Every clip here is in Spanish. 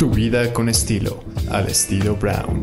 Tu vida con estilo, al estilo Brown.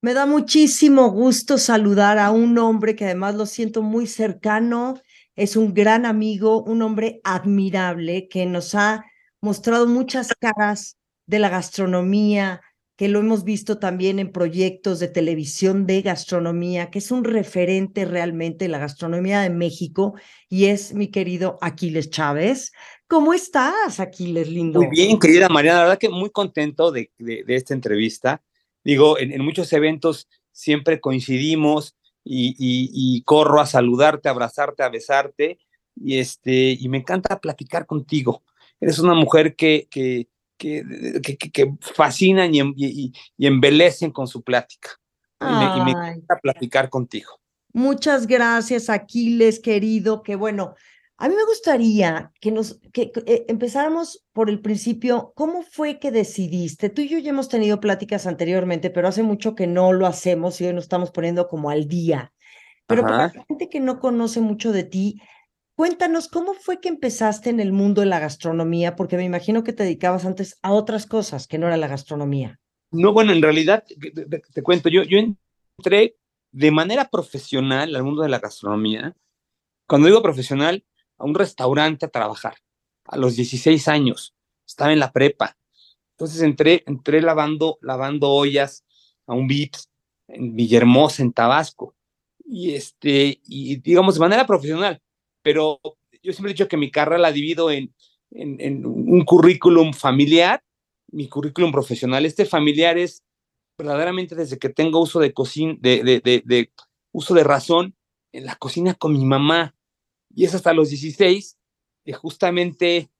Me da muchísimo gusto saludar a un hombre que además lo siento muy cercano, es un gran amigo, un hombre admirable que nos ha mostrado muchas caras de la gastronomía, que lo hemos visto también en proyectos de televisión de gastronomía, que es un referente realmente de la gastronomía de México y es mi querido Aquiles Chávez. ¿Cómo estás, Aquiles, lindo? Muy bien, querida Mariana, la verdad que muy contento de, esta entrevista. Digo, en, muchos eventos siempre coincidimos y, corro a saludarte, a abrazarte, a besarte y, este, y me encanta platicar contigo. Eres una mujer que, que que, que, fascinan y, y, y, embelecen con su plática. Y me, encanta platicar contigo. Muchas gracias, Aquiles, querido. Que bueno, a mí me gustaría que nos que, eh, empezáramos por el principio. ¿Cómo fue que decidiste? Tú y yo ya hemos tenido pláticas anteriormente, pero hace mucho que no lo hacemos y hoy nos estamos poniendo como al día. Pero para la gente que no conoce mucho de ti, Cuéntanos, ¿cómo fue que empezaste en el mundo de la gastronomía? Porque me imagino que te dedicabas antes a otras cosas que no era la gastronomía. No, bueno, en realidad, te, cuento, yo, yo entré de manera profesional al mundo de la gastronomía. Cuando digo profesional, a un restaurante a trabajar, a los 16 años, estaba en la prepa. Entonces entré, entré lavando, lavando ollas a un VIPS en Villahermosa, en Tabasco. Y este, y digamos, de manera profesional pero yo siempre he dicho que mi carrera la divido en, en, un currículum familiar, mi currículum profesional. Este familiar es verdaderamente desde que tengo uso de cocina, de, de, de, uso de razón, en la cocina con mi mamá. Y es hasta los 16, que justamente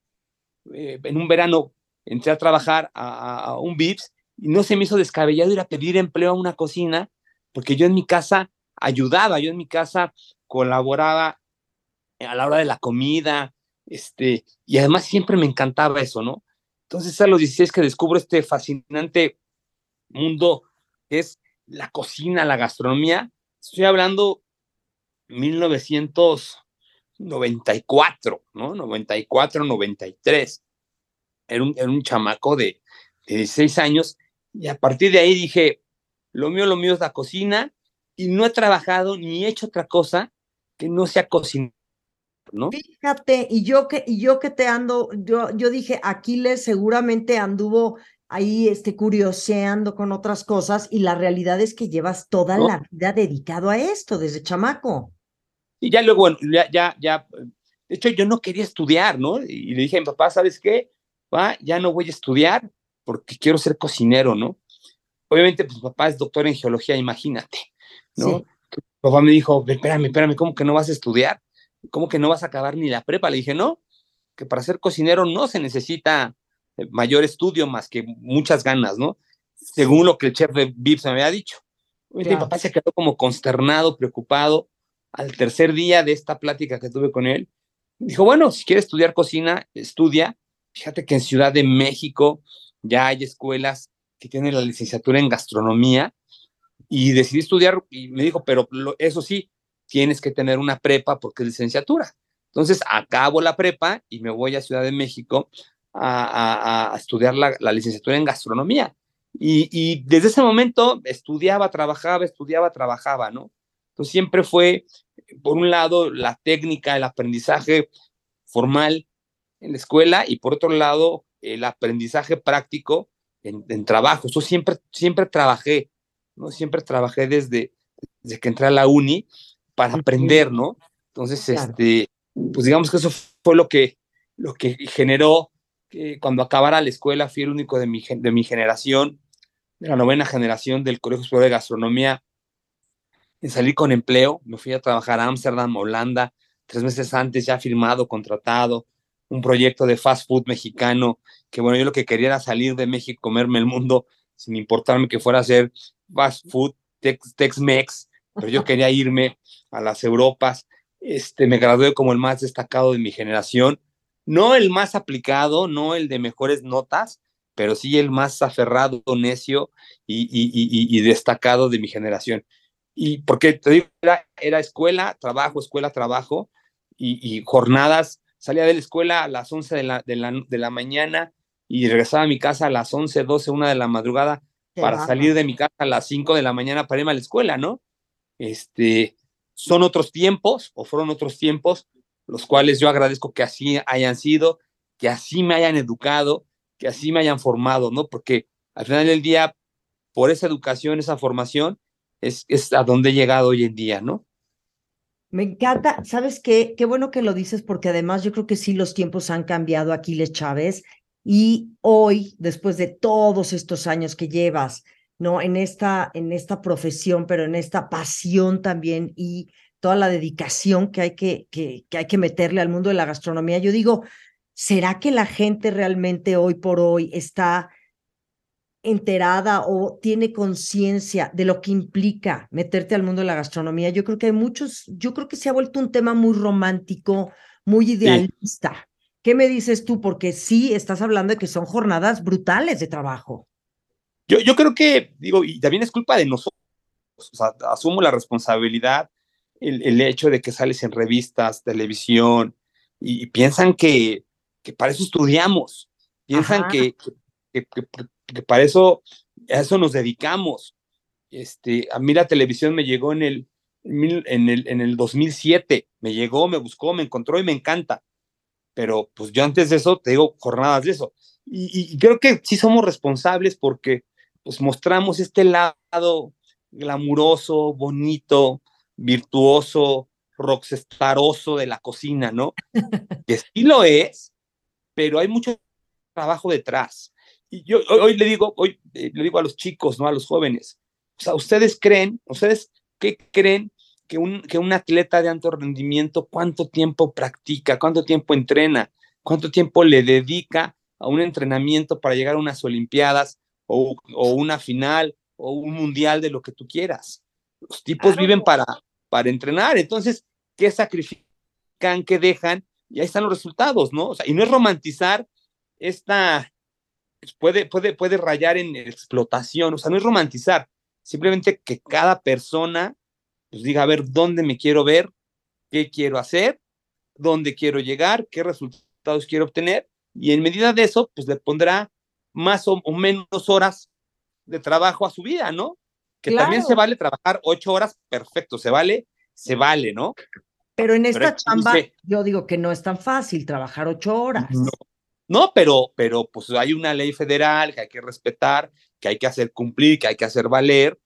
eh, en un verano entré a trabajar a, un VIPS y no se me hizo descabellado ir a pedir empleo a una cocina, porque yo en mi casa ayudaba, yo en mi casa colaboraba a la hora de la comida, este, y además siempre me encantaba eso, ¿no? Entonces a los 16 que descubro este fascinante mundo que es la cocina, la gastronomía, estoy hablando 1994, ¿no? 94, 93. Era un, era un chamaco de, de 16 años y a partir de ahí dije, lo mío, lo mío es la cocina y no he trabajado ni he hecho otra cosa que no sea cocinar Fíjate, y yo que, y yo que te ando, yo, yo dije, Aquiles seguramente anduvo ahí este, curioseando con otras cosas, y la realidad es que llevas toda la vida dedicado a esto, desde chamaco. Y ya luego, bueno, ya, ya, ya, de hecho yo no quería estudiar, ¿no? Y le dije a mi papá, ¿sabes qué? Va, ya no voy a estudiar porque quiero ser cocinero, ¿no? Obviamente, pues mi papá es doctor en geología, imagínate, ¿no? papá me dijo, espérame, espérame, ¿cómo que no vas a estudiar? ¿cómo que no vas a acabar ni la prepa? Le dije, no, que para ser cocinero no se necesita eh, mayor estudio más que muchas ganas, ¿no? Según lo que el chef de Vips me había dicho. Mi papá se quedó como consternado, preocupado. Al tercer día de esta plática que tuve con él, dijo, bueno, si quieres estudiar cocina, estudia. Fíjate que en Ciudad de México ya hay escuelas que tienen la licenciatura en gastronomía y decidí estudiar y me dijo, pero eso sí, tienes que tener una prepa porque es licenciatura. Entonces, acabo la prepa y me voy a Ciudad de México a, estudiar la, licenciatura en gastronomía. Y, desde ese momento estudiaba, trabajaba, estudiaba, trabajaba, ¿no? Entonces siempre fue, por un lado, la técnica, el aprendizaje formal en la escuela y por otro lado, el aprendizaje práctico en, en trabajo. Yo siempre, siempre trabajé, ¿no? Siempre trabajé desde, desde que entré a la uni para aprender, ¿no? Entonces, este, pues digamos que eso fue lo que, lo que generó que cuando acabara la escuela fui el único de mi, de mi generación, de la novena generación del Colegio Superior de Gastronomía, salir con empleo. Me fui a trabajar a Ámsterdam, Holanda, tres meses antes ya firmado, contratado, un proyecto de fast food mexicano, que bueno, yo lo que quería era salir de México, comerme el mundo, sin importarme que fuera a hacer fast food, Tex-Mex, pero yo quería irme a las Europas. Este, me gradué como el más destacado de mi generación, no el más aplicado, no el de mejores notas, pero sí el más aferrado, necio y, y, destacado de mi generación. Y porque te digo, era, escuela, trabajo, escuela, trabajo, y, jornadas, salía de la escuela a las 11 de la, de la, de la mañana, y regresaba a mi casa a las 11, 12, 1 de la madrugada para salir de mi casa a las 5 de la mañana para irme a la escuela, ¿no? Este, son otros tiempos o fueron otros tiempos, los cuales yo agradezco que así hayan sido, que así me hayan educado, que así me hayan formado, ¿no? Porque al final del día, por esa educación, esa formación, es, es a donde he llegado hoy en día, ¿no? Me encanta, ¿sabes qué? Qué bueno que lo dices porque además yo creo que sí los tiempos han cambiado, Aquiles Chávez, y hoy, después de todos estos años que llevas, ¿no? En esta, en esta profesión, pero en esta pasión también y toda la dedicación que hay que, que, que hay que meterle al mundo de la gastronomía, yo digo, ¿será que la gente realmente hoy por hoy está enterada o tiene conciencia de lo que implica meterte al mundo de la gastronomía? Yo creo que hay muchos, yo creo que se ha vuelto un tema muy romántico, muy idealista. ¿Qué me dices tú? Porque sí estás hablando de que son jornadas brutales de trabajo. Yo, yo creo que, digo, y también es culpa de nosotros, o sea, asumo la responsabilidad, el, el hecho de que sales en revistas, televisión, y, piensan que, que, para eso estudiamos, piensan que, que, que, para eso, a eso nos dedicamos. Este, a mí la televisión me llegó en el, en el, en el 2007, me llegó, me buscó, me encontró y me encanta pero pues yo antes de eso te digo jornadas de eso. Y, creo que sí somos responsables porque pues mostramos este lado glamuroso, bonito, virtuoso, rockstaroso de la cocina, ¿no? que sí lo es, pero hay mucho trabajo detrás. Y yo hoy, le digo, hoy eh, le digo a los chicos, ¿no? A los jóvenes, o sea, ustedes creen, ustedes qué creen que un, que un atleta de alto rendimiento, cuánto tiempo practica, cuánto tiempo entrena, cuánto tiempo le dedica a un entrenamiento para llegar a unas Olimpiadas o, o una final o un mundial de lo que tú quieras. Los tipos viven para, para entrenar, entonces, ¿qué sacrifican, qué dejan? Y ahí están los resultados, ¿no? O sea, y no es romantizar esta, puede, puede, puede rayar en explotación, o sea, no es romantizar, simplemente que cada persona pues diga, a ver, ¿dónde me quiero ver? ¿Qué quiero hacer? ¿Dónde quiero llegar? ¿Qué resultados quiero obtener? Y en medida de eso, pues le pondrá más o, menos horas de trabajo a su vida, ¿no? Que también se vale trabajar ocho horas, perfecto, se vale, se vale, ¿no? Pero en esta chamba, yo digo que no es tan fácil trabajar ocho horas. No, no, pero, pero pues hay una ley federal que hay que respetar, que hay que hacer cumplir, que hay que hacer valer,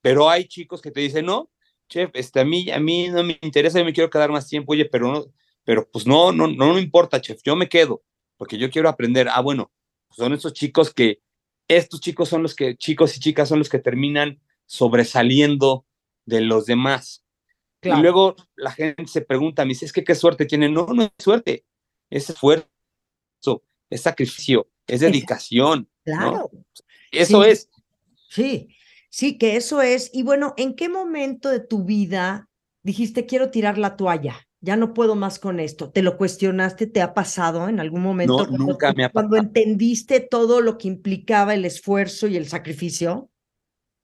pero hay chicos que te dicen, no, chef, este, a mí, a mí no me interesa, yo me quiero quedar más tiempo, oye, pero no, pero pues no, no, no, no importa, chef, yo me quedo, porque yo quiero aprender. Ah, bueno, pues son estos chicos que, estos chicos son los que, chicos y chicas son los que terminan sobresaliendo de los demás. Y luego la gente se pregunta, me dice, es que qué suerte tienen. No, no es suerte, es esfuerzo, es sacrificio, es dedicación. Claro. Eso es. Sí, Sí, que eso es. Y bueno, ¿en qué momento de tu vida dijiste quiero tirar la toalla? Ya no puedo más con esto. ¿Te lo cuestionaste? ¿Te ha pasado en algún momento? No, nunca me ha pasado. Cuando entendiste todo lo que implicaba el esfuerzo y el sacrificio.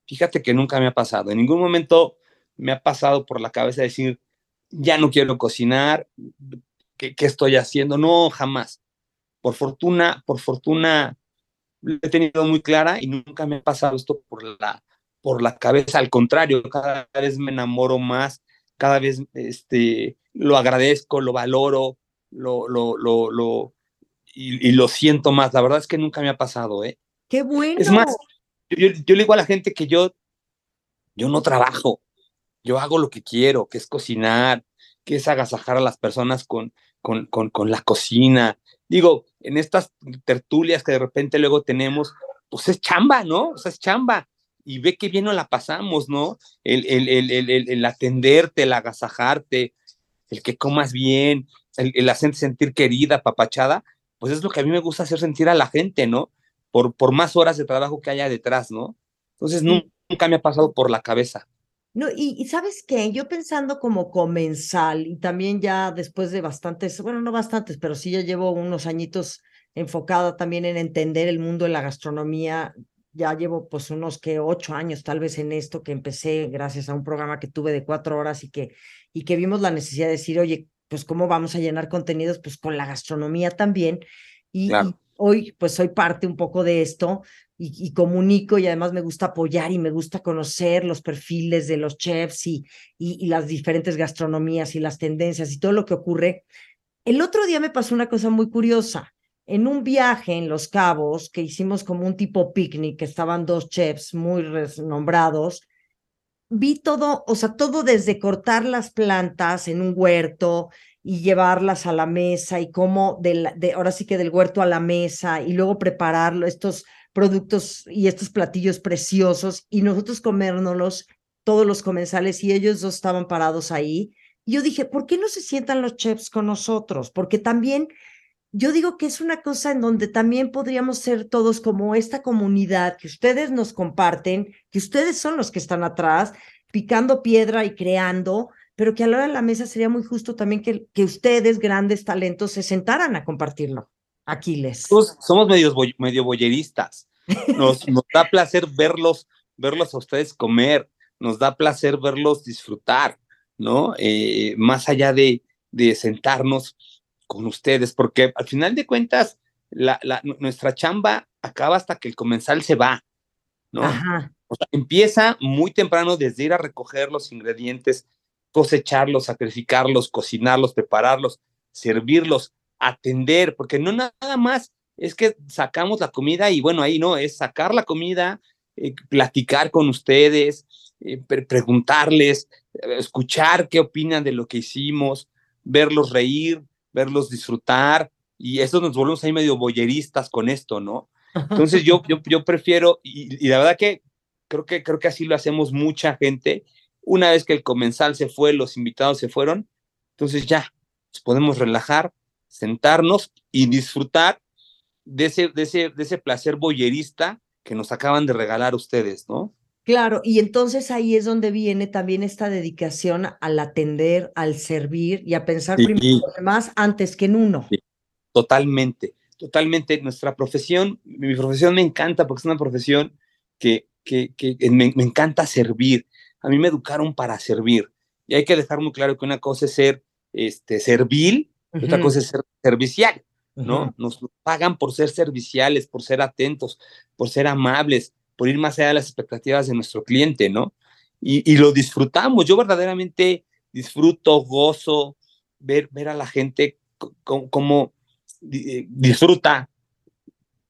Fíjate que nunca me ha pasado. En ningún momento me ha pasado por la cabeza decir, ya no quiero cocinar, ¿qué, qué estoy haciendo? No, jamás. Por fortuna, por fortuna, lo he tenido muy clara y nunca me ha pasado esto por la, por la cabeza, al contrario, cada vez me enamoro más, cada vez este, lo agradezco, lo valoro, lo, lo, lo, lo y, lo siento más. La verdad es que nunca me ha pasado, ¿eh? ¡Qué bueno! Es más, yo, yo, le digo a la gente que yo, yo no trabajo, yo hago lo que quiero, que es cocinar, que es agasajar a las personas con, con, con, con la cocina. Digo, en estas tertulias que de repente luego tenemos, pues es chamba, ¿no? O sea, es chamba y ve qué bien nos la pasamos, ¿no? El, el, el, el, atenderte, el agasajarte, el que comas bien, el, hacerte sentir querida, papachada, pues es lo que a mí me gusta hacer sentir a la gente, ¿no? Por, por más horas de trabajo que haya detrás, ¿no? Entonces nunca me ha pasado por la cabeza. No, y, y, sabes qué, yo pensando como comensal y también ya después de bastantes, bueno, no bastantes, pero sí ya llevo unos añitos enfocada también en entender el mundo de la gastronomía ya llevo pues unos que ocho años tal vez en esto que empecé gracias a un programa que tuve de cuatro horas y que, y que vimos la necesidad de decir, oye, pues cómo vamos a llenar contenidos, pues con la gastronomía también. Y, hoy pues soy parte un poco de esto y, comunico y además me gusta apoyar y me gusta conocer los perfiles de los chefs y, y, las diferentes gastronomías y las tendencias y todo lo que ocurre. El otro día me pasó una cosa muy curiosa. En un viaje en Los Cabos, que hicimos como un tipo picnic, que estaban dos chefs muy renombrados, vi todo, o sea, todo desde cortar las plantas en un huerto y llevarlas a la mesa y cómo, de, ahora sí que del huerto a la mesa y luego prepararlo, estos productos y estos platillos preciosos y nosotros comérnoslos, todos los comensales y ellos dos estaban parados ahí. Yo dije, ¿por qué no se sientan los chefs con nosotros? Porque también yo digo que es una cosa en donde también podríamos ser todos como esta comunidad que ustedes nos comparten, que ustedes son los que están atrás, picando piedra y creando, pero que a la hora de la mesa sería muy justo también que, que ustedes, grandes talentos, se sentaran a compartirlo. Aquiles. somos medios medio boyeristas. Nos, nos da placer verlos, verlos a ustedes comer, nos da placer verlos disfrutar, ¿no? Eh, más allá de, de sentarnos con ustedes, porque al final de cuentas, la, la, nuestra chamba acaba hasta que el comensal se va, ¿no? O sea, empieza muy temprano desde ir a recoger los ingredientes, cosecharlos, sacrificarlos, cocinarlos, prepararlos, servirlos, atender, porque no nada más es que sacamos la comida y bueno, ahí no, es sacar la comida, eh, platicar con ustedes, eh, preguntarles, escuchar qué opinan de lo que hicimos, verlos reír, verlos disfrutar, y eso nos volvemos ahí medio boyeristas con esto, ¿no? Entonces yo, yo, yo prefiero, y, y, la verdad que creo, que creo que así lo hacemos mucha gente, una vez que el comensal se fue, los invitados se fueron, entonces ya, nos podemos relajar, sentarnos y disfrutar de ese, de ese, de ese placer boyerista que nos acaban de regalar ustedes, ¿no? Claro, y entonces ahí es donde viene también esta dedicación al atender, al servir y a pensar primero en los demás antes que en uno. totalmente, totalmente. Nuestra profesión, mi profesión me encanta porque es una profesión que, que, que me, me, encanta servir. A mí me educaron para servir. Y hay que dejar muy claro que una cosa es ser este, servil y otra cosa es ser servicial. ¿no? Nos pagan por ser serviciales, por ser atentos, por ser amables, por ir más allá de las expectativas de nuestro cliente, ¿no? Y, lo disfrutamos. Yo verdaderamente disfruto, gozo, ver, ver a la gente como eh, disfruta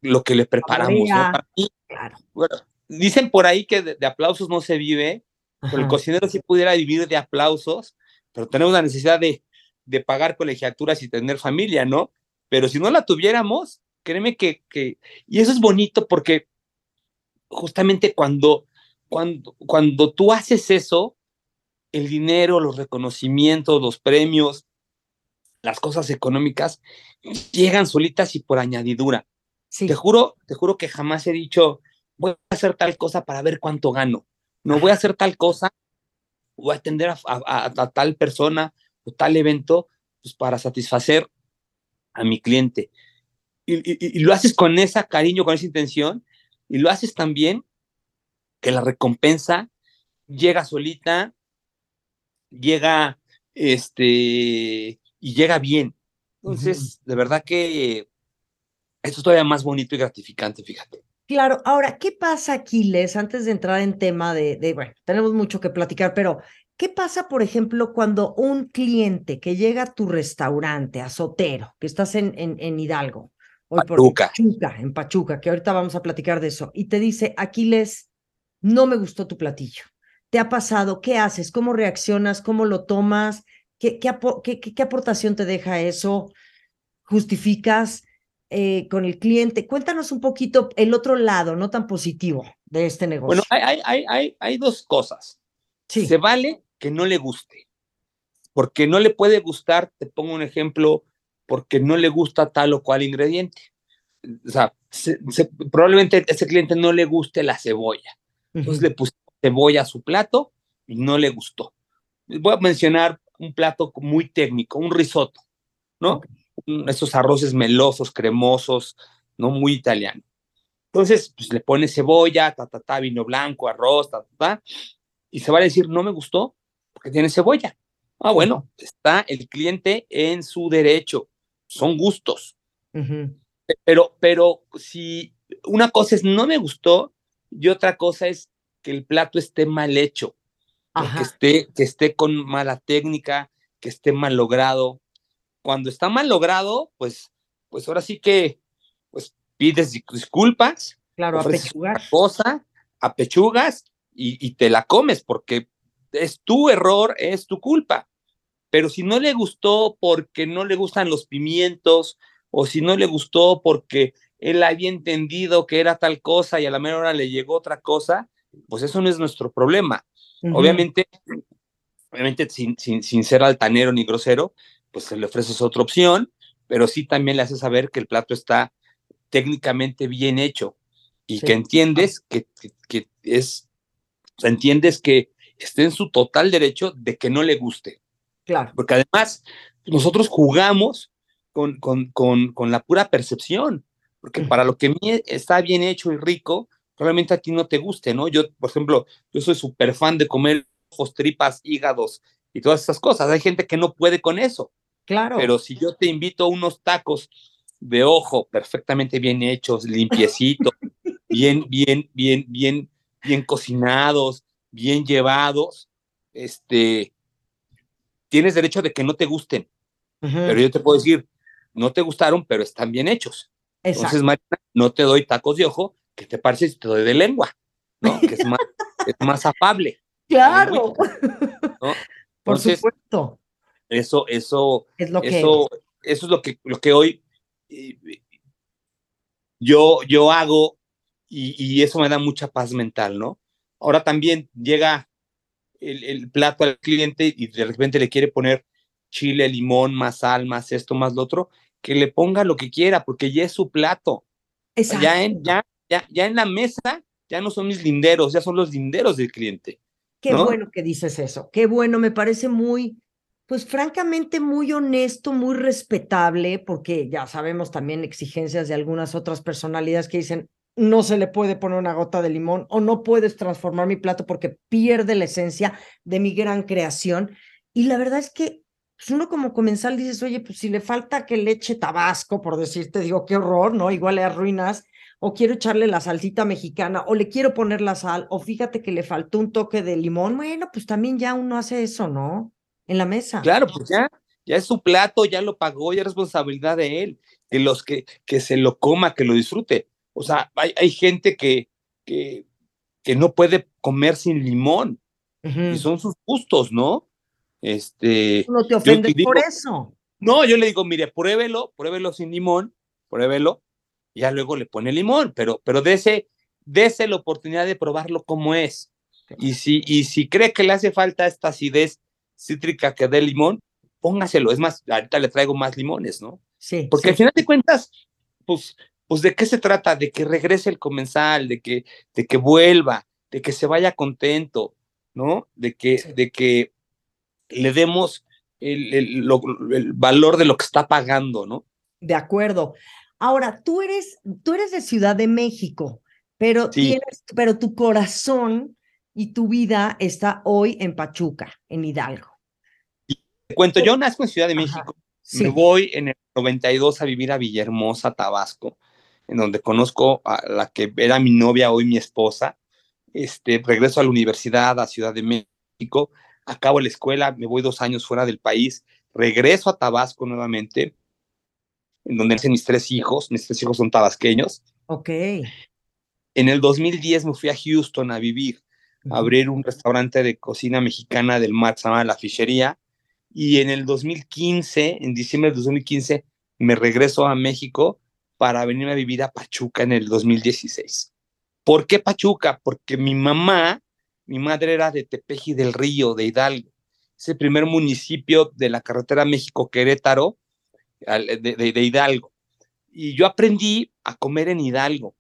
lo que le preparamos. Bueno, dicen por ahí que de, aplausos no se vive, pero el cocinero sí pudiera vivir de aplausos, pero tenemos la necesidad de, de pagar colegiaturas y tener familia, ¿no? Pero si no la tuviéramos, créeme que, que y eso es bonito porque justamente cuando, cuando, cuando tú haces eso, el dinero, los reconocimientos, los premios, las cosas económicas llegan solitas y por añadidura. Te juro, te juro que jamás he dicho, voy a hacer tal cosa para ver cuánto gano. No voy a hacer tal cosa, voy a atender a, a tal persona o tal evento pues para satisfacer a mi cliente. Y, lo haces con esa cariño, con esa intención, y lo haces también que la recompensa llega solita, llega, este, y llega bien. Entonces, de verdad que esto es todavía más bonito y gratificante, fíjate. Claro, ahora, ¿qué pasa, Aquiles, antes de entrar en tema de, de, bueno, tenemos mucho que platicar, pero ¿Qué pasa, por ejemplo, cuando un cliente que llega a tu restaurante, a Sotero, que estás en, en, Hidalgo, o Pachuca. Pachuca, en Pachuca, que ahorita vamos a platicar de eso, y te dice, Aquiles, no me gustó tu platillo. ¿Te ha pasado? ¿Qué haces? ¿Cómo reaccionas? ¿Cómo lo tomas? ¿Qué, qué, qué, aportación te deja eso? ¿Justificas eh, con el cliente? Cuéntanos un poquito el otro lado, no tan positivo de este negocio. Bueno, hay, hay, hay, hay dos cosas. Sí. Se vale que no le guste. Porque no le puede gustar, te pongo un ejemplo, porque no le gusta tal o cual ingrediente. O sea, probablemente a ese cliente no le guste la cebolla. Entonces le puse cebolla a su plato y no le gustó. Voy a mencionar un plato muy técnico, un risotto, ¿no? Esos arroces melosos, cremosos, ¿no? Muy italiano. Entonces, pues le pone cebolla, ta, ta, ta, vino blanco, arroz, ta, ta, ta, y se va a decir, no me gustó, porque tiene cebolla. Ah, bueno, está el cliente en su derecho, son gustos. Pero, pero si una cosa es no me gustó y otra cosa es que el plato esté mal hecho, que esté, que esté con mala técnica, que esté mal logrado. Cuando está mal logrado, pues, pues ahora sí que pues pides disculpas, claro, apechugar. cosa, apechugas y, y te la comes porque es tu error, es tu culpa. Pero si no le gustó porque no le gustan los pimientos, o si no le gustó porque él había entendido que era tal cosa y a la mera hora le llegó otra cosa, pues eso no es nuestro problema. Obviamente, obviamente sin, sin, sin, ser altanero ni grosero, pues se le ofreces otra opción, pero sí también le hace saber que el plato está técnicamente bien hecho y que entiendes que, que, que es, entiendes que esté en su total derecho de que no le guste. Claro. Porque además nosotros jugamos con, con, con, con la pura percepción, porque para lo que está bien hecho y rico, probablemente a ti no te guste, ¿no? Yo, por ejemplo, yo soy súper fan de comer ojos, tripas, hígados y todas esas cosas. Hay gente que no puede con eso. Claro. Pero si yo te invito a unos tacos de ojo perfectamente bien hechos, limpiecitos, bien, bien, bien, bien, bien cocinados, bien llevados, este, tienes derecho de que no te gusten. Pero yo te puedo decir, no te gustaron, pero están bien hechos. Entonces, Marina, no te doy tacos de ojo, que te parece si te doy de lengua, ¿no? Que es más, es más afable. Claro. Por supuesto. Eso, eso, es lo que eso, eso es lo que, lo que hoy yo, yo hago y, y, eso me da mucha paz mental, ¿no? Ahora también llega el, el, plato al cliente y de repente le quiere poner chile, limón, más sal, más esto, más lo otro, que le ponga lo que quiera, porque ya es su plato. Ya en, ya, ya, ya en la mesa ya no son mis linderos, ya son los linderos del cliente. Qué bueno que dices eso, qué bueno, me parece muy, pues francamente muy honesto, muy respetable, porque ya sabemos también exigencias de algunas otras personalidades que dicen, no se le puede poner una gota de limón o no puedes transformar mi plato porque pierde la esencia de mi gran creación. Y la verdad es que pues uno como comensal dices, oye, pues si le falta que le eche tabasco, por decirte, digo, qué horror, ¿no? Igual le arruinas, o quiero echarle la salsita mexicana, o le quiero poner la sal, o fíjate que le faltó un toque de limón, bueno, pues también ya uno hace eso, ¿no? En la mesa. Claro, pues ya, ya es su plato, ya lo pagó, ya es responsabilidad de él, que los que, que se lo coma, que lo disfrute. O sea, hay, hay gente que, que, que no puede comer sin limón, y son sus gustos, ¿no? Este, no te ofendes por eso. No, yo le digo, mire, pruébelo, pruébelo sin limón, pruébelo, ya luego le pone limón, pero, pero dese, dese la oportunidad de probarlo como es. Y si, y si cree que le hace falta esta acidez cítrica que dé limón, póngaselo. Es más, ahorita le traigo más limones, ¿no? Sí. Porque al final de cuentas, pues, pues de qué se trata, de que regrese el comensal, de que, de que vuelva, de que se vaya contento, ¿no? De que, de que le demos el, el, el, valor de lo que está pagando, ¿no? De acuerdo. Ahora, tú eres, tú eres de Ciudad de México, pero, sí. tienes, pero tu corazón y tu vida está hoy en Pachuca, en Hidalgo. Te cuento, yo nazco en Ciudad de México, sí. me voy en el 92 a vivir a Villahermosa, Tabasco, en donde conozco a la que era mi novia, hoy mi esposa. Este, regreso a la universidad, a Ciudad de México, acabo la escuela, me voy dos años fuera del país, regreso a Tabasco nuevamente, en donde nacen mis tres hijos, mis tres hijos son tabasqueños. Ok. En el 2010 me fui a Houston a vivir, a abrir un restaurante de cocina mexicana del mar, se llama La Fichería, y en el 2015, en diciembre del 2015, me regreso a México para venirme a vivir a Pachuca en el 2016. ¿Por qué Pachuca? Porque mi mamá mi madre era de Tepeji del Río, de Hidalgo. Es el primer municipio de la carretera México-Querétaro, de, Hidalgo. Y yo aprendí a comer en Hidalgo.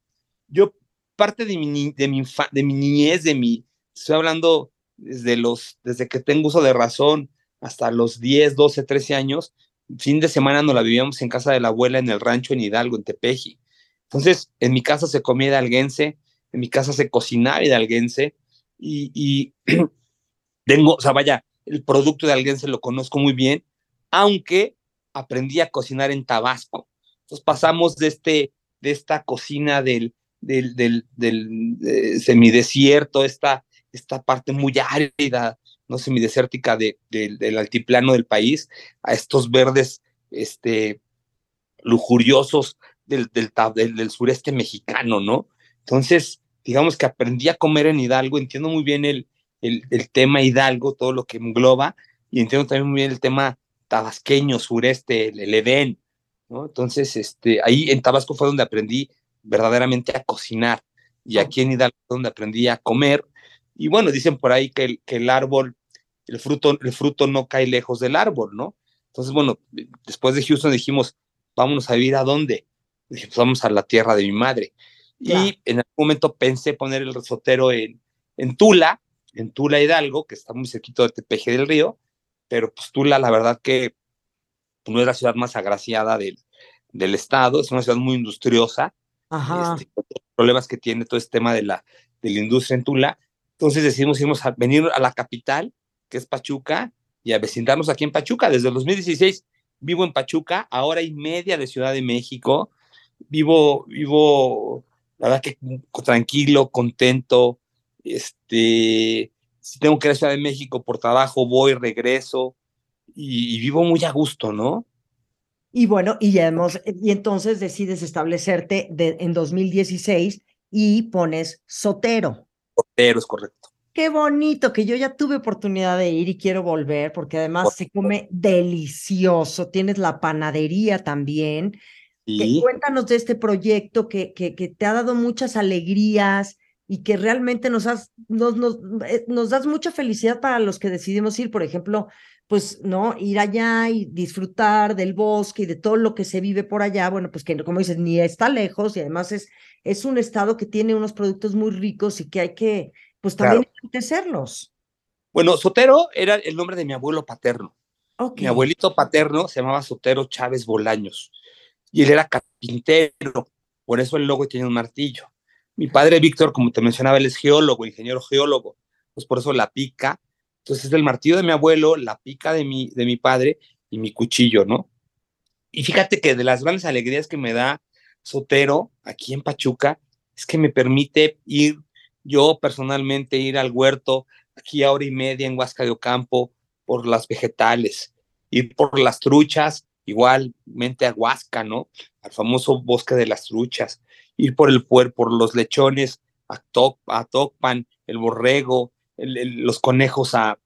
Yo, parte de mi, de mi, de mi niñez, de mi, estoy hablando desde, los, desde que tengo uso de razón hasta los 10, 12, 13 años, fin de semana nos la vivíamos en casa de la abuela en el rancho en Hidalgo, en Tepeji. Entonces, en mi casa se comía hidalguense, en mi casa se cocinaba hidalguense, y, y tengo, o sea, vaya, el producto de alguien se lo conozco muy bien, aunque aprendí a cocinar en Tabasco. Entonces pasamos de, este, de esta cocina del, del, del, del eh, semidesierto, esta, esta parte muy árida, no semidesértica de, del altiplano del país, a estos verdes este, lujuriosos del, del, sureste mexicano, ¿no? Entonces, digamos que aprendí a comer en Hidalgo, entiendo muy bien el, el, el, tema Hidalgo, todo lo que engloba, y entiendo también muy bien el tema tabasqueño, sureste, el, el Edén, ¿no? Entonces, este, ahí en Tabasco fue donde aprendí verdaderamente a cocinar, y aquí en Hidalgo fue donde aprendí a comer, y bueno, dicen por ahí que el, que el árbol, el fruto, el fruto no cae lejos del árbol, ¿no? Entonces, bueno, después de Houston dijimos, vámonos a vivir a dónde? Dije, pues vamos a la tierra de mi madre. Y en algún momento pensé poner el risotero en, en Tula, en Tula Hidalgo, que está muy cerquito de Tepeje del Río, pero pues Tula, la verdad que no es la ciudad más agraciada del, del estado, es una ciudad muy industriosa, Ajá. Este, los problemas que tiene todo este tema de la, de la industria en Tula. Entonces decidimos irnos a venir a la capital, que es Pachuca, y a vecindarnos aquí en Pachuca. Desde el 2016 vivo en Pachuca, a hora y media de Ciudad de México. Vivo, vivo, la verdad que tranquilo, contento. Este, si tengo que ir a Ciudad de México por trabajo, voy, regreso y, y vivo muy a gusto, ¿no? Y bueno, y ya hemos, y entonces decides establecerte de, en 2016 y pones Sotero. Sotero es correcto. Qué bonito, que yo ya tuve oportunidad de ir y quiero volver, porque además se come delicioso. Tienes la panadería también. Sí. Cuéntanos de este proyecto que, que, que, te ha dado muchas alegrías y que realmente nos, has, nos, nos, eh, nos das mucha felicidad para los que decidimos ir, por ejemplo, pues, ¿no? Ir allá y disfrutar del bosque y de todo lo que se vive por allá, bueno, pues que como dices, ni está lejos y además es, es un estado que tiene unos productos muy ricos y que hay que, pues también Claro. enriquecerlos. Bueno, Sotero era el nombre de mi abuelo paterno. Mi abuelito paterno se llamaba Sotero Chávez Bolaños y él era carpintero, por eso el logo tiene un martillo. Mi padre Víctor, como te mencionaba, él es geólogo, ingeniero geólogo, pues por eso la pica. Entonces es el martillo de mi abuelo, la pica de mi, de mi padre y mi cuchillo, ¿no? Y fíjate que de las grandes alegrías que me da Sotero aquí en Pachuca es que me permite ir yo personalmente, ir al huerto aquí a hora y media en Huasca de Ocampo por las vegetales, ir por las truchas, igualmente a Huasca, ¿no? Al famoso bosque de las truchas, ir por el puer, por los lechones a, Toc, a Tocpan, el borrego, los conejos a,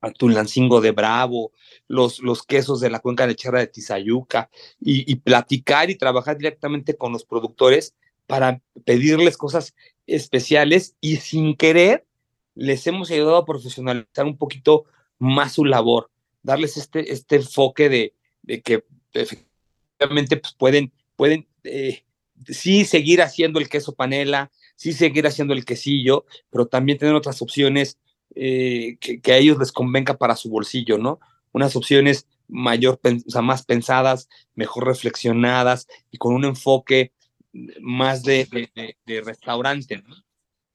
a de Bravo, los, los quesos de la cuenca lechera de Tizayuca, y, y platicar y trabajar directamente con los productores para pedirles cosas especiales y sin querer les hemos ayudado a profesionalizar un poquito más su labor, darles este, este enfoque de, de que efectivamente pues pueden, pueden eh, sí seguir haciendo el queso panela, sí seguir haciendo el quesillo, pero también tener otras opciones eh, que, que, a ellos les convenga para su bolsillo, ¿no? Unas opciones mayor, o sea, más pensadas, mejor reflexionadas y con un enfoque más de, de, de restaurante, ¿no?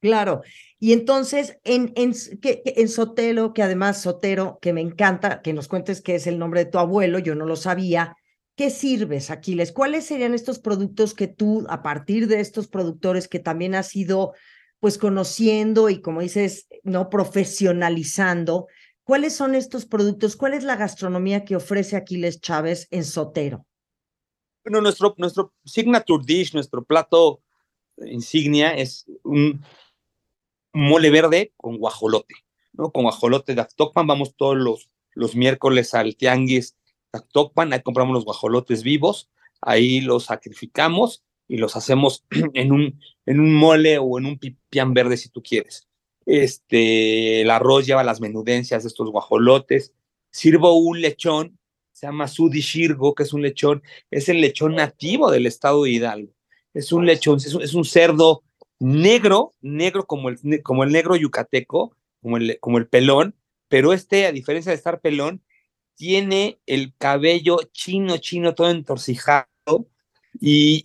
Claro. Y entonces, en, en, que, en Sotelo, que además Sotero, que me encanta que nos cuentes que es el nombre de tu abuelo, yo no lo sabía. ¿Qué sirves, Aquiles? ¿Cuáles serían estos productos que tú, a partir de estos productores que también has ido, pues, conociendo y, como dices, no profesionalizando, cuáles son estos productos? ¿Cuál es la gastronomía que ofrece Aquiles Chávez en Sotero? Bueno, nuestro, nuestro signature dish, nuestro plato insignia es un mole verde con guajolote, ¿no? Con guajolote de Actopan, vamos todos los, los miércoles al tianguis de Actopan, ahí compramos los guajolotes vivos, ahí los sacrificamos y los hacemos en un, en un mole o en un pipián verde si tú quieres. Este, el arroz lleva las menudencias de estos guajolotes, sirvo un lechón, se llama Sudi Shirgo, que es un lechón, es el lechón nativo del estado de Hidalgo. Es un lechón, es un, es un cerdo negro, negro como el, como el negro yucateco, como el, como el pelón, pero este, a diferencia de estar pelón, tiene el cabello chino, chino, todo entorcijado. Y,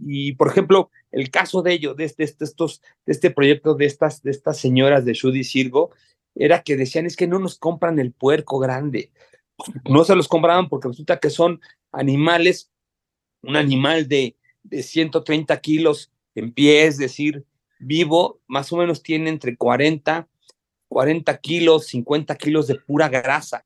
y, por ejemplo, el caso de ello, de este, estos, de este proyecto de estas, de estas señoras de Shudi Sirgo, era que decían, es que no nos compran el puerco grande. No se los compraban porque resulta que son animales un animal de, de 130 kilos en pie, es decir, vivo, más o menos tiene entre 40, 40 kilos, 50 kilos de pura grasa.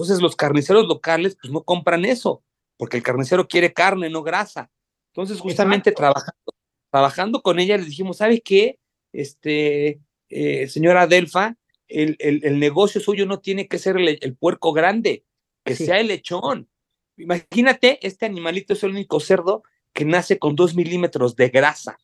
Entonces los carniceros locales pues no compran eso, porque el carnicero quiere carne, no grasa. Entonces justamente trabajando, trabajando con ella les dijimos, ¿sabe qué? Este, eh, señora Delfa, el, el, negocio suyo no tiene que ser el, puerco grande, que sea el lechón. Imagínate, este animalito es el único cerdo que nace con dos milímetros de grasa,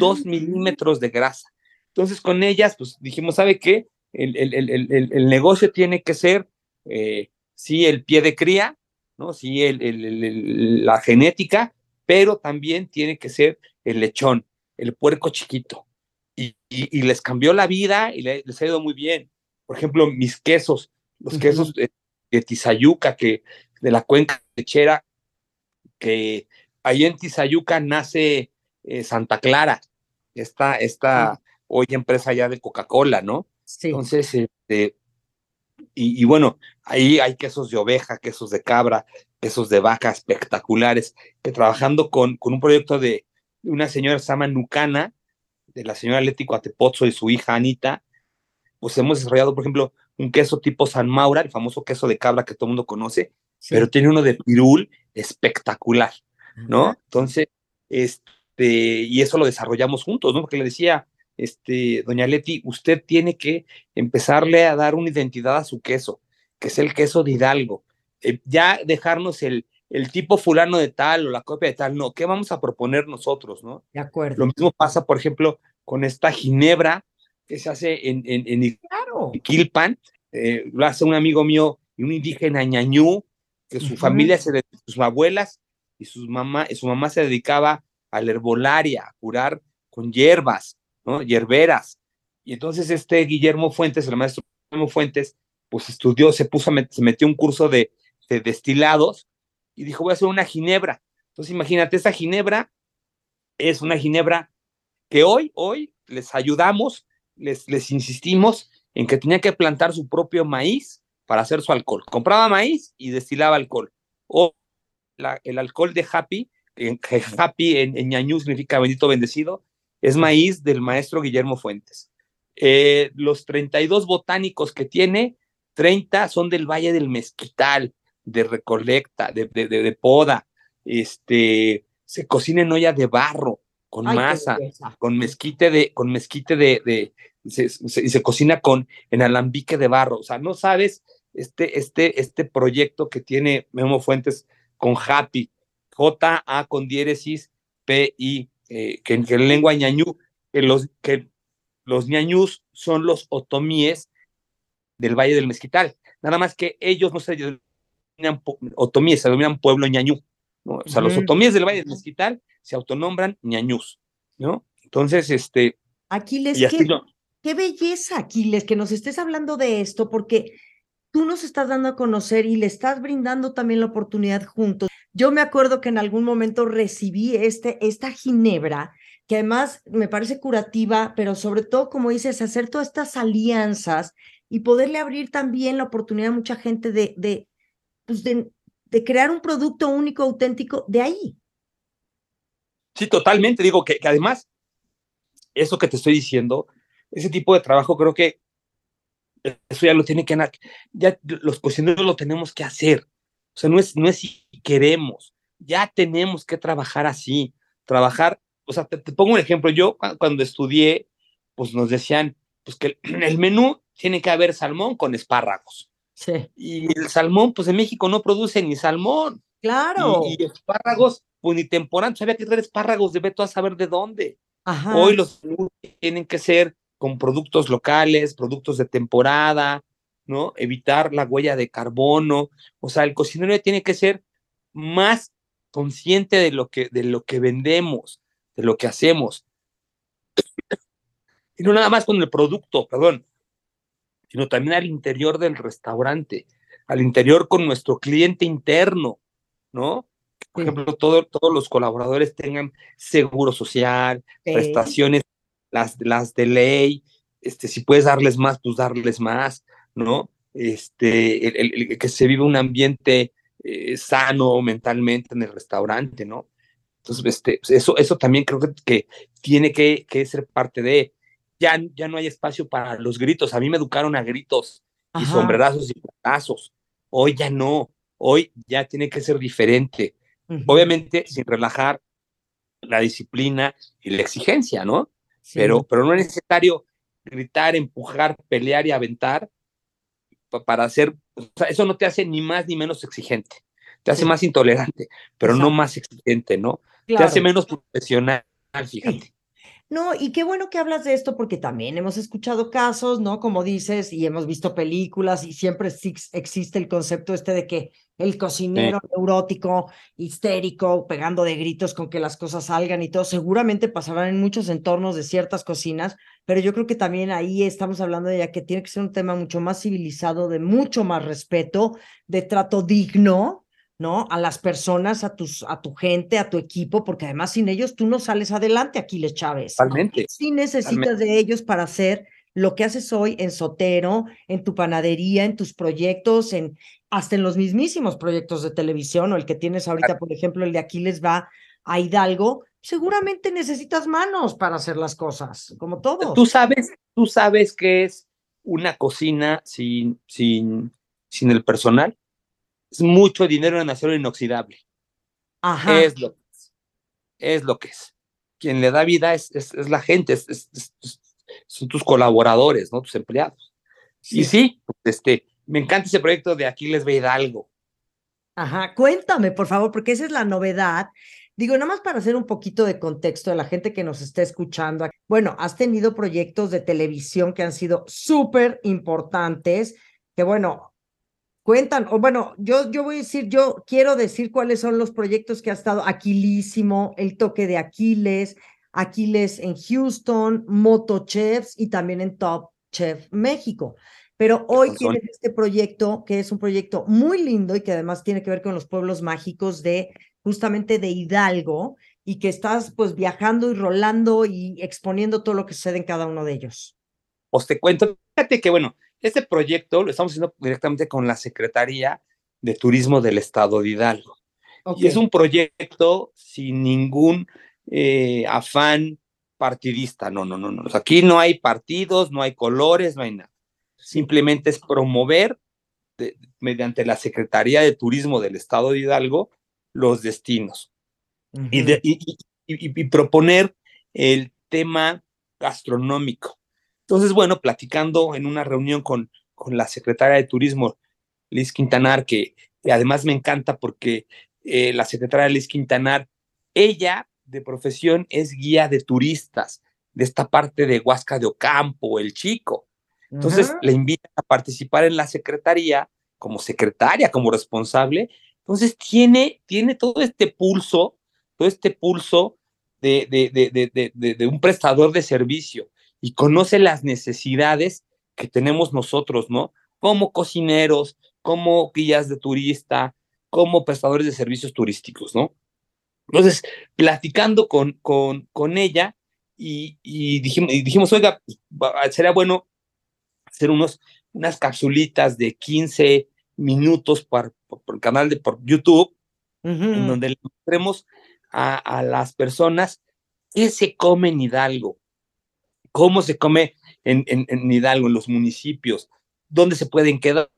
dos ah. milímetros de grasa. Entonces con ellas, pues dijimos, ¿sabe qué? El, el negocio tiene que ser, eh, sí, el pie de cría, ¿no? Sí, la genética, pero también tiene que ser el lechón, el puerco chiquito y, les cambió la vida y les ha ido muy bien. Por ejemplo, mis quesos, los quesos de, Tizayuca, que de la cuenca lechera, que ahí en Tizayuca nace eh, Santa Clara, esta, esta hoy empresa ya de Coca-Cola, ¿no? Sí. Entonces, este, y, y, bueno, ahí hay quesos de oveja, quesos de cabra, quesos de vaca espectaculares, que trabajando con, con un proyecto de una señora que se llama Nucana, de la señora Leti Cuatepozzo y su hija Anita, pues hemos desarrollado, por ejemplo, un queso tipo San Maura, el famoso queso de cabra que todo el mundo conoce, pero tiene uno de pirul espectacular, ¿no? Entonces, este, y eso lo desarrollamos juntos, ¿no? Porque le decía, este, doña Leti, usted tiene que empezarle a dar una identidad a su queso, que es el queso de Hidalgo. Eh, ya dejarnos el, el tipo fulano de tal o la copia de tal, no, ¿qué vamos a proponer nosotros, no? De acuerdo. Lo mismo pasa, por ejemplo, con esta ginebra que se hace en, en, en claro. Quilpan, eh, lo hace un amigo mío, un indígena ñañú, que su familia, se, sus abuelas y sus mamá, su mamá se dedicaba a la herbolaria, a curar con hierbas, ¿no? Hierberas. Y entonces este Guillermo Fuentes, el maestro Guillermo Fuentes, pues estudió, se puso, se metió un curso de, de destilados y dijo, voy a hacer una ginebra. Entonces imagínate, esa ginebra es una ginebra que hoy, hoy les ayudamos, les, les insistimos en que tenía que plantar su propio maíz para hacer su alcohol. Compraba maíz y destilaba alcohol. O el alcohol de Happy, que Happy en, en ñañú significa bendito bendecido, es maíz del maestro Guillermo Fuentes. Eh, los 32 botánicos que tiene, 30 son del Valle del Mezquital de recolecta, de, de, poda, este, se cocina en olla de barro, con masa, con mezquite de, con mezquite de, de se, se, cocina con en alambique de barro. O sea, no sabes este, este, este proyecto que tiene Memo Fuentes con Happy, J-A con diéresis, P-I, eh, que, en lengua ñañú, que los, que los ñañús son los otomíes del Valle del Mezquital. Nada más que ellos no se otomíes, se denominan pueblo ñañú. ¿no? O sea, los otomíes del Valle del Mezquital se autonombran ñañús, ¿no? Entonces, este... Aquiles, qué, qué belleza, Aquiles, que nos estés hablando de esto, porque tú nos estás dando a conocer y le estás brindando también la oportunidad juntos. Yo me acuerdo que en algún momento recibí este, esta ginebra, que además me parece curativa, pero sobre todo, como dices, hacer todas estas alianzas y poderle abrir también la oportunidad a mucha gente de, de, pues de, crear un producto único, auténtico, de ahí. Sí, totalmente. Digo que, además, eso que te estoy diciendo, ese tipo de trabajo creo que eso ya lo tiene que, ya los cocineros lo tenemos que hacer. O sea, no es, no es si queremos, ya tenemos que trabajar así, trabajar, o sea, te, pongo un ejemplo, yo cuando estudié, pues nos decían, pues que el menú tiene que haber salmón con espárragos. Y el salmón, pues en México no produce ni salmón. Claro. Y, espárragos, pues ni temporada, había que traer espárragos de Beto a saber de dónde. Hoy los tienen que ser con productos locales, productos de temporada, ¿no? Evitar la huella de carbono. O sea, el cocinero tiene que ser más consciente de lo que, de lo que vendemos, de lo que hacemos. Y no nada más con el producto, perdón, sino también al interior del restaurante, al interior con nuestro cliente interno, ¿no? Por ejemplo, todos los colaboradores tengan seguro social, prestaciones, las, las de ley, este, si puedes darles más, pues darles más, ¿no? Este, el, que se vive un ambiente eh, sano mentalmente en el restaurante, ¿no? Entonces, este, pues, eso, eso también creo que, tiene que, que, ser parte de, ya, ya no hay espacio para los gritos, a mí me educaron a gritos y sombrerazos y platazos, hoy ya no, hoy ya tiene que ser diferente, obviamente sin relajar la disciplina y la exigencia, ¿no? Pero, pero no es necesario gritar, empujar, pelear y aventar para hacer, o sea, eso no te hace ni más ni menos exigente, te hace más intolerante, pero no más exigente, ¿no? Te hace menos profesional, fíjate. No, y qué bueno que hablas de esto porque también hemos escuchado casos, ¿no? Como dices, y hemos visto películas y siempre existe el concepto este de que el cocinero neurótico, histérico, pegando de gritos con que las cosas salgan y todo, seguramente pasarán en muchos entornos de ciertas cocinas, pero yo creo que también ahí estamos hablando de ya que tiene que ser un tema mucho más civilizado, de mucho más respeto, de trato digno, ¿no? A las personas, a, tus, a tu gente, a tu equipo, porque además sin ellos tú no sales adelante, Aquiles Chávez. Totalmente. Sí necesitas de ellos para hacer lo que haces hoy en Sotero, en tu panadería, en tus proyectos, en hasta en los mismísimos proyectos de televisión o el que tienes ahorita, por ejemplo, el de Aquiles va a Hidalgo, seguramente necesitas manos para hacer las cosas, como todo. Tú sabes, tú sabes que es una cocina sin, sin, sin el personal es mucho dinero en acero inoxidable. Ajá. Es lo que es. Es lo que es. Quien le da vida es, es, la gente, son tus colaboradores, ¿no? Tus empleados. Y sí, este, me encanta ese proyecto de Aquiles ve Hidalgo. Ajá, cuéntame, por favor, porque esa es la novedad. Digo, nada más para hacer un poquito de contexto de la gente que nos está escuchando. Bueno, has tenido proyectos de televisión que han sido súper importantes, que bueno, Cuentan, o bueno, yo, yo voy a decir, yo quiero decir cuáles son los proyectos que ha estado Aquilísimo, El Toque de Aquiles, Aquiles en Houston, Moto Chefs y también en Top Chef México. Pero hoy tienes este proyecto que es un proyecto muy lindo y que además tiene que ver con los pueblos mágicos de justamente de Hidalgo y que estás pues viajando y rolando y exponiendo todo lo que sucede en cada uno de ellos. Pues te cuento, fíjate que bueno, este proyecto lo estamos haciendo directamente con la Secretaría de Turismo del Estado de Hidalgo. Y es un proyecto sin ningún eh, afán partidista. No, no, no, no. Aquí no hay partidos, no hay colores, no hay nada. Simplemente es promover mediante la Secretaría de Turismo del Estado de Hidalgo los destinos y, y proponer el tema gastronómico. Entonces, bueno, platicando en una reunión con, con la secretaria de Turismo, Liz Quintanar, que, además me encanta porque eh, la secretaria Liz Quintanar, ella de profesión es guía de turistas de esta parte de Huasca de Ocampo, el chico. Entonces le invita a participar en la secretaría como secretaria, como responsable. Entonces tiene, tiene todo este pulso, todo este pulso de, de, de, de un prestador de servicio y conoce las necesidades que tenemos nosotros, ¿no? Como cocineros, como guías de turista, como prestadores de servicios turísticos, ¿no? Entonces, platicando con, con, con ella y, y, dijimos, y dijimos, oiga, pues, sería bueno hacer unos, unas capsulitas de 15 minutos por, por, el canal de por YouTube, en donde le mostremos a, a las personas qué se come en Hidalgo, cómo se come en, en, Hidalgo, en los municipios, dónde se pueden quedar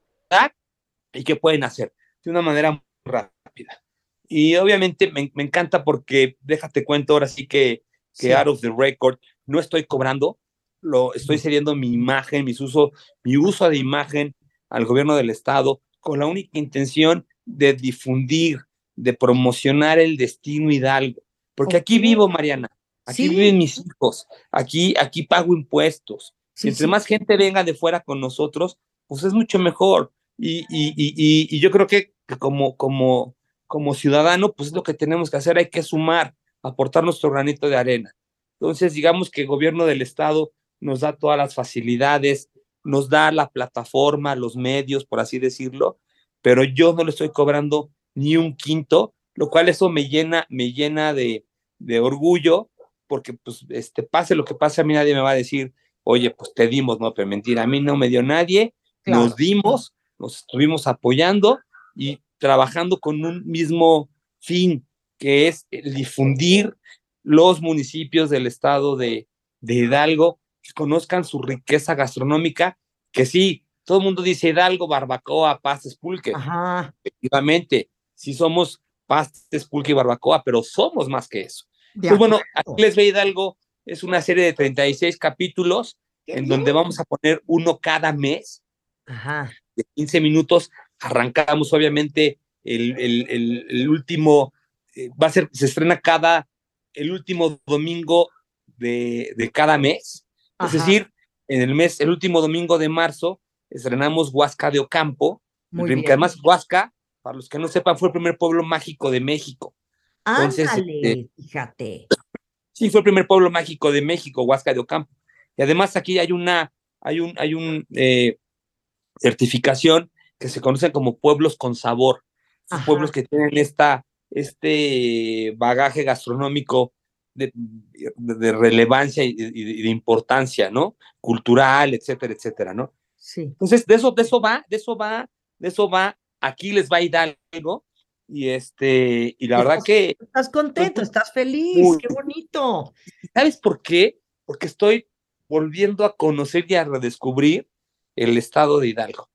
y qué pueden hacer de una manera muy rápida. Y obviamente me, me encanta porque, déjate cuento ahora sí que, que out of the record, no estoy cobrando, lo estoy cediendo mi imagen, mis uso, mi uso de imagen al gobierno del estado con la única intención de difundir, de promocionar el destino Hidalgo. Porque aquí vivo, Mariana, Aquí viven mis hijos, aquí, aquí pago impuestos. Si entre más gente venga de fuera con nosotros, pues es mucho mejor. Y, y, y, y yo creo que, como, como, como ciudadano, pues es lo que tenemos que hacer, hay que sumar, aportar nuestro granito de arena. Entonces, digamos que el gobierno del Estado nos da todas las facilidades, nos da la plataforma, los medios, por así decirlo, pero yo no le estoy cobrando ni un quinto, lo cual eso me llena, me llena de, de orgullo porque pues este, pase lo que pase, a mí nadie me va a decir, oye, pues te dimos, no, pero mentira, a mí no me dio nadie, nos dimos, nos estuvimos apoyando y trabajando con un mismo fin, que es difundir los municipios del estado de, de Hidalgo, que conozcan su riqueza gastronómica, que sí, todo el mundo dice Hidalgo, barbacoa, pastes, pulque. Ajá. Efectivamente, sí somos pastes, pulque y barbacoa, pero somos más que eso. Pues bueno, les ve Hidalgo, es una serie de 36 capítulos en donde vamos a poner uno cada mes Ajá. de 15 minutos. Arrancamos, obviamente, el, el, el, el último, eh, va a ser, se estrena cada, el último domingo de, de cada mes. Es decir, en el mes, el último domingo de marzo, estrenamos Huasca de Ocampo, que además Huasca, para los que no sepan, fue el primer pueblo mágico de México. Entonces, Ándale, este, fíjate. Sí, fue el primer pueblo mágico de México, Huasca de Ocampo. Y además aquí hay una, hay un, hay un eh, certificación que se conocen como pueblos con sabor. Ajá. pueblos que tienen esta, este bagaje gastronómico de, relevancia y de, y de importancia, ¿no? Cultural, etcétera, etcétera, ¿no? Sí. Entonces, de eso, de eso va, de eso va, de eso va. Aquí les va Hidalgo. Y este, y la verdad que Estás contento, estás feliz, Muy. qué bonito. ¿Sabes por qué? Porque estoy volviendo a conocer y a redescubrir el estado de Hidalgo.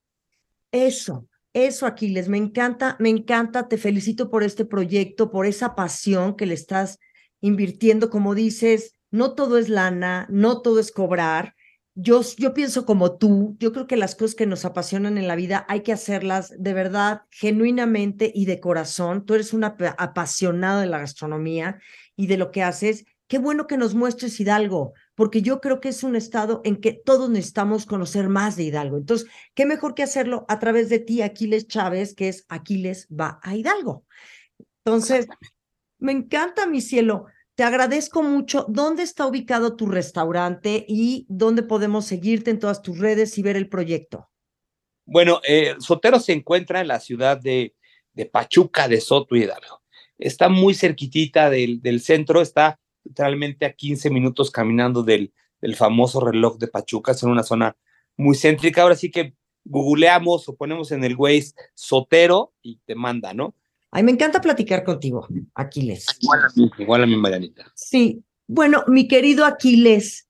Eso, eso, Aquiles, me encanta, me encanta, te felicito por este proyecto, por esa pasión que le estás invirtiendo, como dices, no todo es lana, no todo es cobrar. Yo, yo pienso como tú, yo creo que las cosas que nos apasionan en la vida hay que hacerlas de verdad, genuinamente y de corazón. Tú eres una apa- apasionada de la gastronomía y de lo que haces. Qué bueno que nos muestres Hidalgo, porque yo creo que es un estado en que todos necesitamos conocer más de Hidalgo. Entonces, qué mejor que hacerlo a través de ti, Aquiles Chávez, que es Aquiles va a Hidalgo. Entonces, me encanta, mi cielo. Te agradezco mucho. ¿Dónde está ubicado tu restaurante y dónde podemos seguirte en todas tus redes y ver el proyecto? Bueno, eh, Sotero se encuentra en la ciudad de, de Pachuca de Soto Hidalgo. Está muy cerquitita del, centro, está literalmente a 15 minutos caminando del, del famoso reloj de Pachuca, es en una zona muy céntrica. Ahora sí que googleamos o ponemos en el Waze Sotero y te manda, ¿no? Ay, me encanta platicar contigo, Aquiles. Igual a mí, igual a mi Marianita. Sí, bueno, mi querido Aquiles,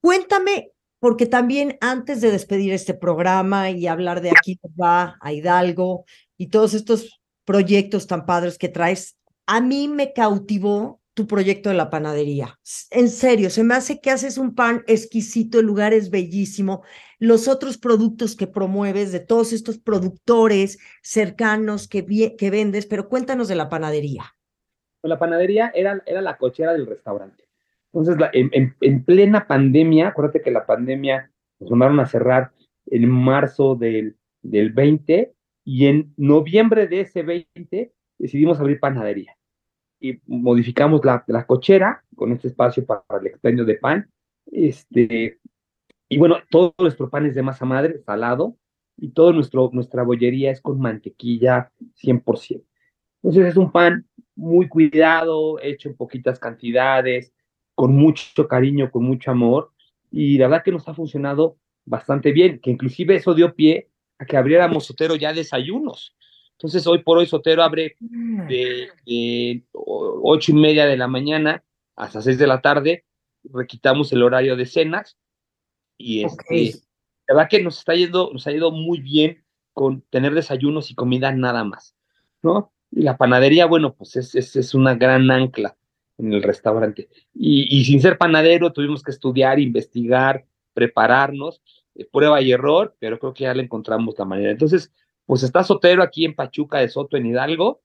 cuéntame, porque también antes de despedir este programa y hablar de Aquiles va a Hidalgo y todos estos proyectos tan padres que traes, a mí me cautivó tu proyecto de la panadería. En serio, se me hace que haces un pan exquisito, el lugar es bellísimo. Los otros productos que promueves de todos estos productores cercanos que, que vendes, pero cuéntanos de la panadería. la panadería era, era la cochera del restaurante. Entonces, en- en plena pandemia, acuérdate que la pandemia nos mandaron a cerrar en marzo del, del 20 y en noviembre de ese 20 decidimos abrir panadería y modificamos la, la cochera con este espacio para el expendio de pan. Este, y bueno, todo nuestro pan es de masa madre, salado, y nuestro, nuestra bollería es con mantequilla 100%. Entonces es un pan muy cuidado, hecho en poquitas cantidades, con mucho cariño, con mucho amor, y la verdad que nos ha funcionado bastante bien, que inclusive eso dio pie a que abriéramos Sotero ya desayunos. Entonces hoy por hoy Sotero abre de, de ocho y media de la mañana hasta seis de la tarde, requitamos el horario de cenas, y este, la verdad que nos está yendo, nos ha ido muy bien con tener desayunos y comida nada más, ¿no? Y la panadería, bueno, pues es, es, es una gran ancla en el restaurante. Y, y sin ser panadero, tuvimos que estudiar, investigar, prepararnos, eh, prueba y error, pero creo que ya le encontramos la manera. Entonces, pues está Sotero aquí en Pachuca de Soto, en Hidalgo,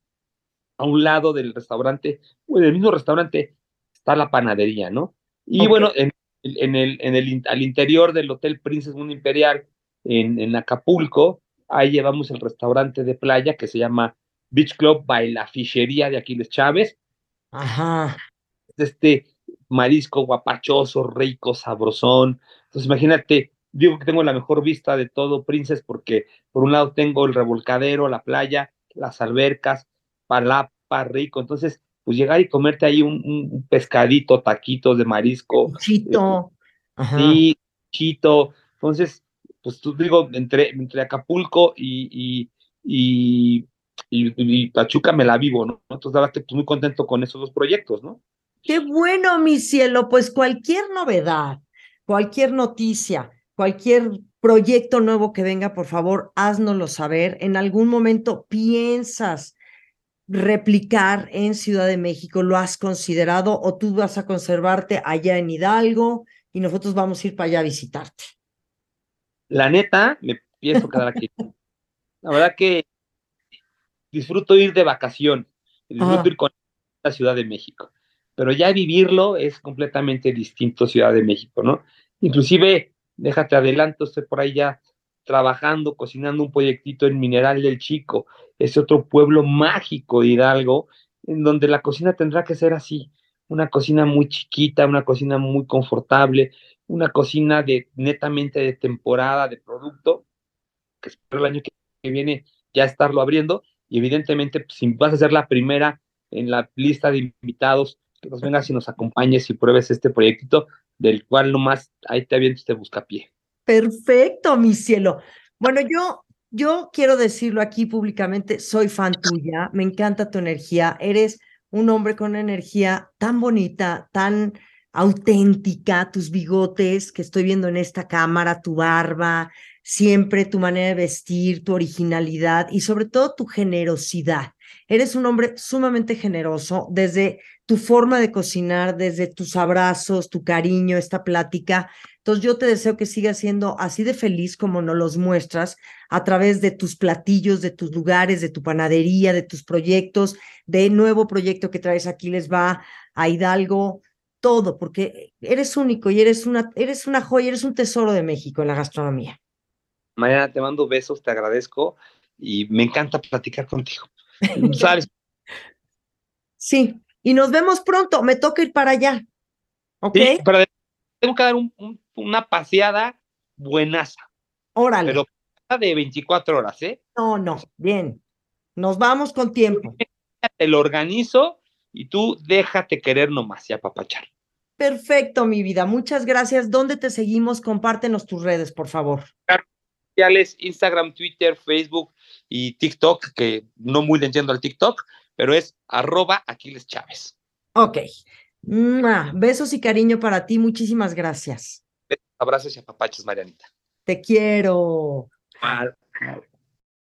a un lado del restaurante, o del mismo restaurante, está la panadería, ¿no? Y bueno, en, en el, en el, al interior del Hotel Princess Mundo Imperial, en, en Acapulco, ahí llevamos el restaurante de playa que se llama Beach Club by la Fichería de Aquiles Chávez. Ajá. Este marisco guapachoso, rico, sabrosón. Entonces, imagínate, digo que tengo la mejor vista de todo Princess porque por un lado tengo el revolcadero, la playa, las albercas, palapa, rico. Entonces, pues llegar y comerte ahí un, pescadito, taquitos de marisco, Chito. Ajá. Sí, Chito. Entonces, pues tú digo, entre, entre Acapulco y, y, y, y, Pachuca me la vivo, ¿no? Entonces, verdad que muy contento con esos dos proyectos, ¿no? Qué bueno, mi cielo, pues cualquier novedad, cualquier noticia, cualquier proyecto nuevo que venga, por favor, háznoslo saber. En algún momento piensas replicar en Ciudad de México, ¿lo has considerado o tú vas a conservarte allá en Hidalgo y nosotros vamos a ir para allá a visitarte? La neta, me pienso quedar aquí. La verdad que disfruto ir de vacación, disfruto ir con la Ciudad de México, pero ya vivirlo es completamente distinto Ciudad de México, ¿no? Inclusive, déjate adelanto, estoy por ahí ya trabajando, cocinando un proyectito en Mineral del Chico, ese otro pueblo mágico de Hidalgo, en donde la cocina tendrá que ser así, una cocina muy chiquita, una cocina muy confortable, una cocina de netamente de temporada, de producto, que espero el año que viene ya estarlo abriendo, y evidentemente, pues, si vas a ser la primera en la lista de invitados, que nos vengas y nos acompañes y pruebes este proyectito, del cual nomás ahí te avientes, te busca pie. Perfecto, mi cielo. Bueno, yo, yo quiero decirlo aquí públicamente, soy fan tuya, me encanta tu energía, eres un hombre con una energía tan bonita, tan auténtica, tus bigotes que estoy viendo en esta cámara, tu barba, siempre tu manera de vestir, tu originalidad y sobre todo tu generosidad. Eres un hombre sumamente generoso desde tu forma de cocinar, desde tus abrazos, tu cariño, esta plática. Entonces yo te deseo que sigas siendo así de feliz como nos los muestras a través de tus platillos, de tus lugares, de tu panadería, de tus proyectos, de nuevo proyecto que traes aquí les va a Hidalgo, todo, porque eres único y eres una, eres una joya, eres un tesoro de México en la gastronomía. Mariana, te mando besos, te agradezco y me encanta platicar contigo. Sí, y nos vemos pronto. Me toca ir para allá. ¿Ok? pero tengo que dar una paseada buenaza. Órale. Pero de 24 horas, ¿eh? No, no, bien. Nos vamos con tiempo. Te lo organizo y tú déjate querer nomás y apapachar. Perfecto, mi vida. Muchas gracias. ¿Dónde te seguimos? Compártenos tus redes, por favor Instagram, Twitter, Facebook y TikTok, que no muy le entiendo al TikTok, pero es arroba Aquiles Chávez. Ok. Besos y cariño para ti. Muchísimas gracias. Abrazos y apapachos, Marianita. Te quiero.